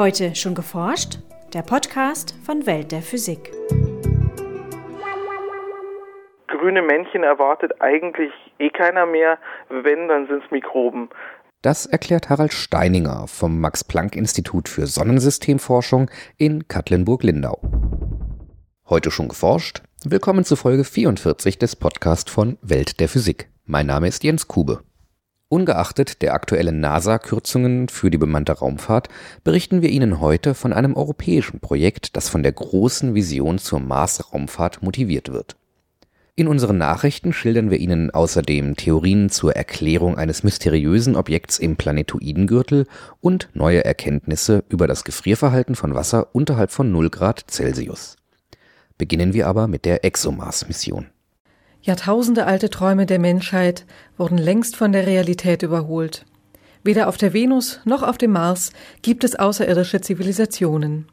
Heute schon geforscht? Der Podcast von Welt der Physik. Grüne Männchen erwartet eigentlich eh keiner mehr. Wenn, dann sind es Mikroben. Das erklärt Harald Steininger vom Max-Planck-Institut für Sonnensystemforschung in Katlenburg-Lindau. Heute schon geforscht? Willkommen zu Folge 44 des Podcasts von Welt der Physik. Mein Name ist Jens Kube. Ungeachtet der aktuellen NASA-Kürzungen für die bemannte Raumfahrt berichten wir Ihnen heute von einem europäischen Projekt, das von der großen Vision zur Mars-Raumfahrt motiviert wird. In unseren Nachrichten schildern wir Ihnen außerdem Theorien zur Erklärung eines mysteriösen Objekts im Planetoidengürtel und neue Erkenntnisse über das Gefrierverhalten von Wasser unterhalb von 0 Grad Celsius. Beginnen wir aber mit der ExoMars-Mission. Jahrtausendealte Träume der Menschheit wurden längst von der Realität überholt. Weder auf der Venus noch auf dem Mars gibt es außerirdische Zivilisationen.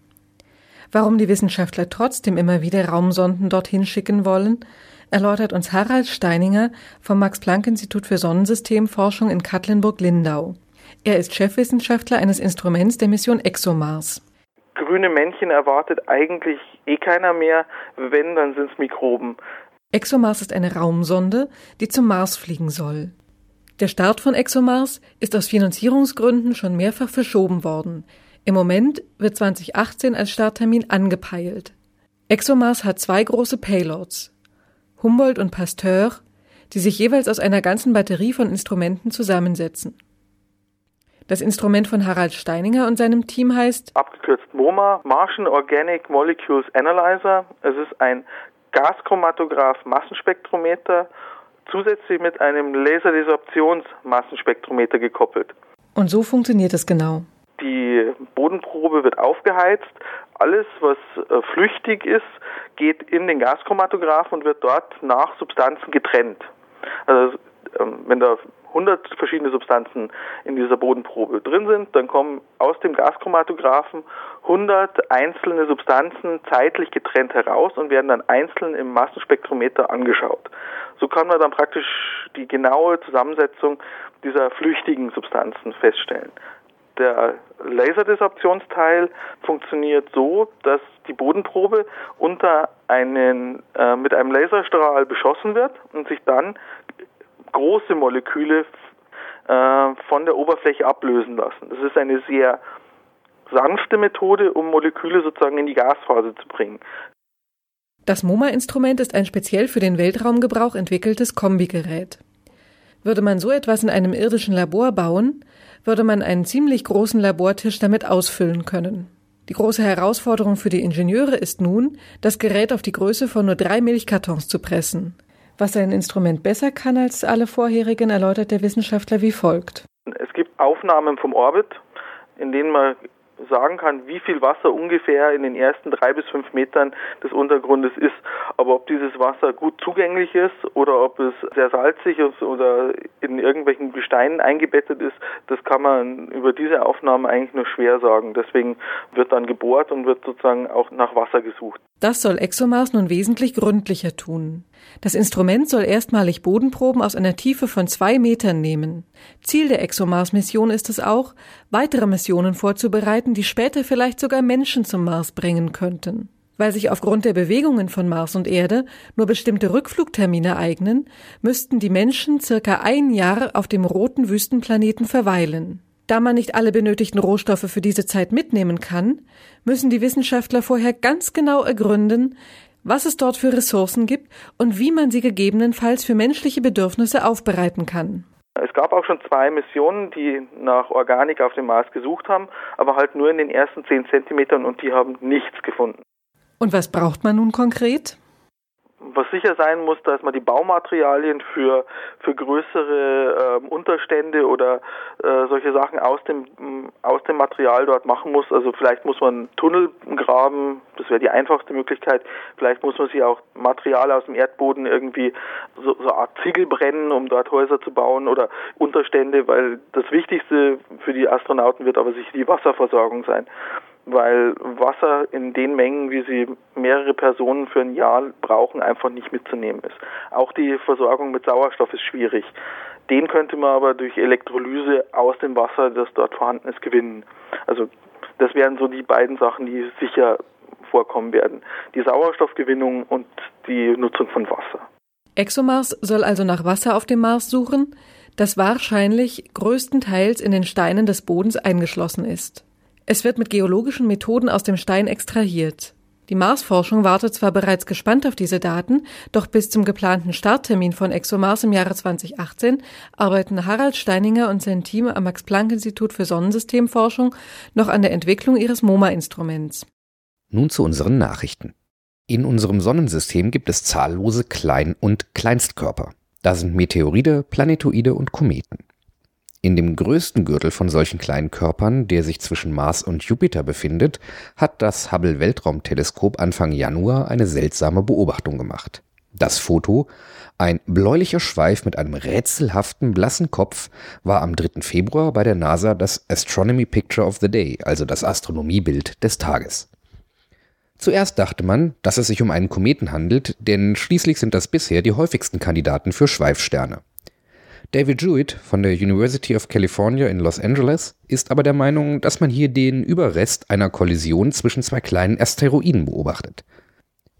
Warum die Wissenschaftler trotzdem immer wieder Raumsonden dorthin schicken wollen, erläutert uns Harald Steininger vom Max-Planck-Institut für Sonnensystemforschung in Katlenburg-Lindau. Er ist Chefwissenschaftler eines Instruments der Mission ExoMars. Grüne Männchen erwartet eigentlich eh keiner mehr. Wenn, dann sind es Mikroben. ExoMars ist eine Raumsonde, die zum Mars fliegen soll. Der Start von ExoMars ist aus Finanzierungsgründen schon mehrfach verschoben worden. Im Moment wird 2018 als Starttermin angepeilt. ExoMars hat zwei große Payloads, Humboldt und Pasteur, die sich jeweils aus einer ganzen Batterie von Instrumenten zusammensetzen. Das Instrument von Harald Steininger und seinem Team heißt abgekürzt MoMA, Martian Organic Molecules Analyzer. Es ist ein Gaschromatograph-Massenspektrometer zusätzlich mit einem Laserdesorptionsmassenspektrometer gekoppelt. Und so funktioniert es genau. Die Bodenprobe wird aufgeheizt. Alles, was äh, flüchtig ist, geht in den Gaschromatograph und wird dort nach Substanzen getrennt. Also ähm, wenn da 100 verschiedene Substanzen in dieser Bodenprobe drin sind, dann kommen aus dem Gaschromatographen 100 einzelne Substanzen zeitlich getrennt heraus und werden dann einzeln im Massenspektrometer angeschaut. So kann man dann praktisch die genaue Zusammensetzung dieser flüchtigen Substanzen feststellen. Der Laserdesorptionsteil funktioniert so, dass die Bodenprobe unter einen, äh, mit einem Laserstrahl beschossen wird und sich dann große Moleküle äh, von der Oberfläche ablösen lassen. Das ist eine sehr sanfte Methode, um Moleküle sozusagen in die Gasphase zu bringen. Das MoMA-Instrument ist ein speziell für den Weltraumgebrauch entwickeltes Kombigerät. Würde man so etwas in einem irdischen Labor bauen, würde man einen ziemlich großen Labortisch damit ausfüllen können. Die große Herausforderung für die Ingenieure ist nun, das Gerät auf die Größe von nur drei Milchkartons zu pressen. Was ein Instrument besser kann als alle vorherigen, erläutert der Wissenschaftler wie folgt. Es gibt Aufnahmen vom Orbit, in denen man sagen kann, wie viel Wasser ungefähr in den ersten drei bis fünf Metern des Untergrundes ist. Aber ob dieses Wasser gut zugänglich ist oder ob es sehr salzig ist oder in irgendwelchen Gesteinen eingebettet ist, das kann man über diese Aufnahmen eigentlich nur schwer sagen. Deswegen wird dann gebohrt und wird sozusagen auch nach Wasser gesucht. Das soll ExoMars nun wesentlich gründlicher tun. Das Instrument soll erstmalig Bodenproben aus einer Tiefe von zwei Metern nehmen. Ziel der ExoMars-Mission ist es auch, weitere Missionen vorzubereiten, die später vielleicht sogar Menschen zum Mars bringen könnten. Weil sich aufgrund der Bewegungen von Mars und Erde nur bestimmte Rückflugtermine eignen, müssten die Menschen circa ein Jahr auf dem roten Wüstenplaneten verweilen. Da man nicht alle benötigten Rohstoffe für diese Zeit mitnehmen kann, müssen die Wissenschaftler vorher ganz genau ergründen, was es dort für Ressourcen gibt und wie man sie gegebenenfalls für menschliche Bedürfnisse aufbereiten kann. Es gab auch schon zwei Missionen, die nach Organik auf dem Mars gesucht haben, aber halt nur in den ersten zehn Zentimetern und die haben nichts gefunden. Und was braucht man nun konkret? Was sicher sein muss, dass man die Baumaterialien für, für größere äh, Unterstände oder äh, solche Sachen aus dem, aus dem Material dort machen muss. Also vielleicht muss man Tunnel graben, das wäre die einfachste Möglichkeit. Vielleicht muss man sich auch Material aus dem Erdboden irgendwie so, so eine Art Ziegel brennen, um dort Häuser zu bauen oder Unterstände, weil das Wichtigste für die Astronauten wird aber sicher die Wasserversorgung sein weil Wasser in den Mengen, wie sie mehrere Personen für ein Jahr brauchen, einfach nicht mitzunehmen ist. Auch die Versorgung mit Sauerstoff ist schwierig. Den könnte man aber durch Elektrolyse aus dem Wasser, das dort vorhanden ist, gewinnen. Also Das wären so die beiden Sachen, die sicher vorkommen werden. Die Sauerstoffgewinnung und die Nutzung von Wasser. ExoMars soll also nach Wasser auf dem Mars suchen, das wahrscheinlich größtenteils in den Steinen des Bodens eingeschlossen ist. Es wird mit geologischen Methoden aus dem Stein extrahiert. Die Marsforschung wartet zwar bereits gespannt auf diese Daten, doch bis zum geplanten Starttermin von ExoMars im Jahre 2018 arbeiten Harald Steininger und sein Team am Max-Planck-Institut für Sonnensystemforschung noch an der Entwicklung ihres MOMA-Instruments. Nun zu unseren Nachrichten. In unserem Sonnensystem gibt es zahllose Klein- und Kleinstkörper. Da sind Meteoride, Planetoide und Kometen. In dem größten Gürtel von solchen kleinen Körpern, der sich zwischen Mars und Jupiter befindet, hat das Hubble Weltraumteleskop Anfang Januar eine seltsame Beobachtung gemacht. Das Foto, ein bläulicher Schweif mit einem rätselhaften blassen Kopf, war am 3. Februar bei der NASA das Astronomy Picture of the Day, also das Astronomiebild des Tages. Zuerst dachte man, dass es sich um einen Kometen handelt, denn schließlich sind das bisher die häufigsten Kandidaten für Schweifsterne. David Jewett von der University of California in Los Angeles ist aber der Meinung, dass man hier den Überrest einer Kollision zwischen zwei kleinen Asteroiden beobachtet.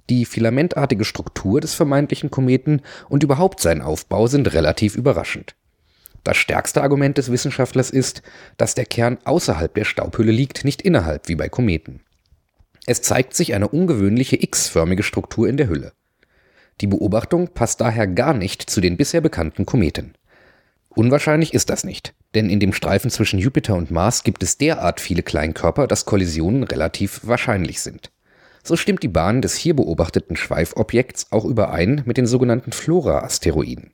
Die filamentartige Struktur des vermeintlichen Kometen und überhaupt sein Aufbau sind relativ überraschend. Das stärkste Argument des Wissenschaftlers ist, dass der Kern außerhalb der Staubhülle liegt, nicht innerhalb wie bei Kometen. Es zeigt sich eine ungewöhnliche X-förmige Struktur in der Hülle. Die Beobachtung passt daher gar nicht zu den bisher bekannten Kometen. Unwahrscheinlich ist das nicht, denn in dem Streifen zwischen Jupiter und Mars gibt es derart viele Kleinkörper, dass Kollisionen relativ wahrscheinlich sind. So stimmt die Bahn des hier beobachteten Schweifobjekts auch überein mit den sogenannten Flora-Asteroiden.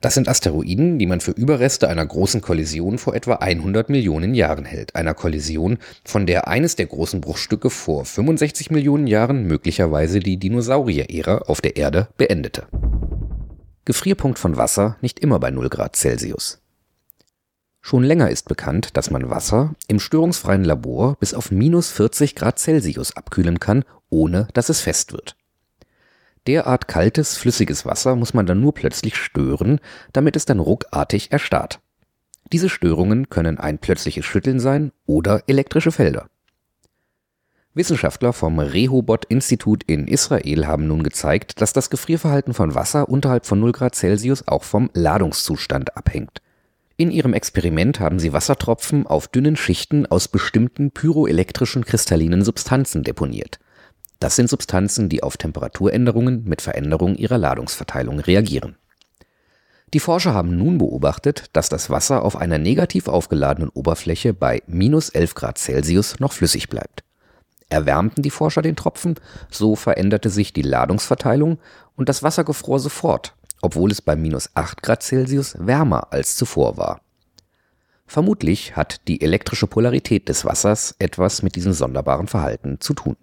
Das sind Asteroiden, die man für Überreste einer großen Kollision vor etwa 100 Millionen Jahren hält. Einer Kollision, von der eines der großen Bruchstücke vor 65 Millionen Jahren möglicherweise die Dinosaurier-Ära auf der Erde beendete. Gefrierpunkt von Wasser nicht immer bei 0 Grad Celsius. Schon länger ist bekannt, dass man Wasser im störungsfreien Labor bis auf minus 40 Grad Celsius abkühlen kann, ohne dass es fest wird. Derart kaltes, flüssiges Wasser muss man dann nur plötzlich stören, damit es dann ruckartig erstarrt. Diese Störungen können ein plötzliches Schütteln sein oder elektrische Felder. Wissenschaftler vom Rehobot-Institut in Israel haben nun gezeigt, dass das Gefrierverhalten von Wasser unterhalb von 0 Grad Celsius auch vom Ladungszustand abhängt. In ihrem Experiment haben sie Wassertropfen auf dünnen Schichten aus bestimmten pyroelektrischen kristallinen Substanzen deponiert. Das sind Substanzen, die auf Temperaturänderungen mit Veränderung ihrer Ladungsverteilung reagieren. Die Forscher haben nun beobachtet, dass das Wasser auf einer negativ aufgeladenen Oberfläche bei minus 11 Grad Celsius noch flüssig bleibt erwärmten die Forscher den Tropfen, so veränderte sich die Ladungsverteilung und das Wasser gefror sofort, obwohl es bei minus 8 Grad Celsius wärmer als zuvor war. Vermutlich hat die elektrische Polarität des Wassers etwas mit diesem sonderbaren Verhalten zu tun.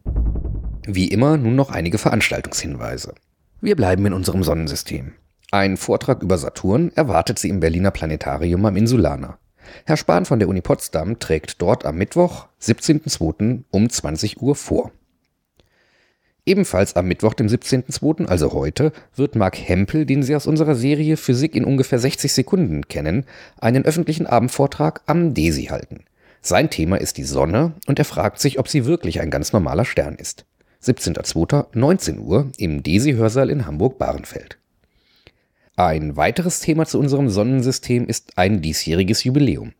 Wie immer nun noch einige Veranstaltungshinweise. Wir bleiben in unserem Sonnensystem. Ein Vortrag über Saturn erwartet Sie im Berliner Planetarium am Insulaner. Herr Spahn von der Uni Potsdam trägt dort am Mittwoch, 17.02. um 20 Uhr vor. Ebenfalls am Mittwoch, dem 17.02., also heute, wird Marc Hempel, den Sie aus unserer Serie Physik in ungefähr 60 Sekunden kennen, einen öffentlichen Abendvortrag am DESI halten. Sein Thema ist die Sonne und er fragt sich, ob sie wirklich ein ganz normaler Stern ist. 17.02. 19 Uhr im DESI-Hörsaal in Hamburg-Bahrenfeld. Ein weiteres Thema zu unserem Sonnensystem ist ein diesjähriges Jubiläum.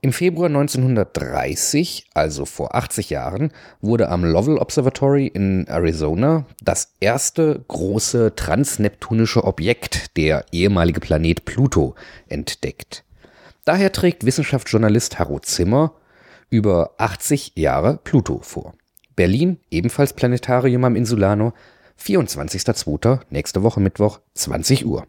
Im Februar 1930, also vor 80 Jahren, wurde am Lovell Observatory in Arizona das erste große transneptunische Objekt, der ehemalige Planet Pluto, entdeckt. Daher trägt Wissenschaftsjournalist Harro Zimmer über 80 Jahre Pluto vor. Berlin, ebenfalls Planetarium am Insulano, 24.02. nächste Woche Mittwoch, 20 Uhr.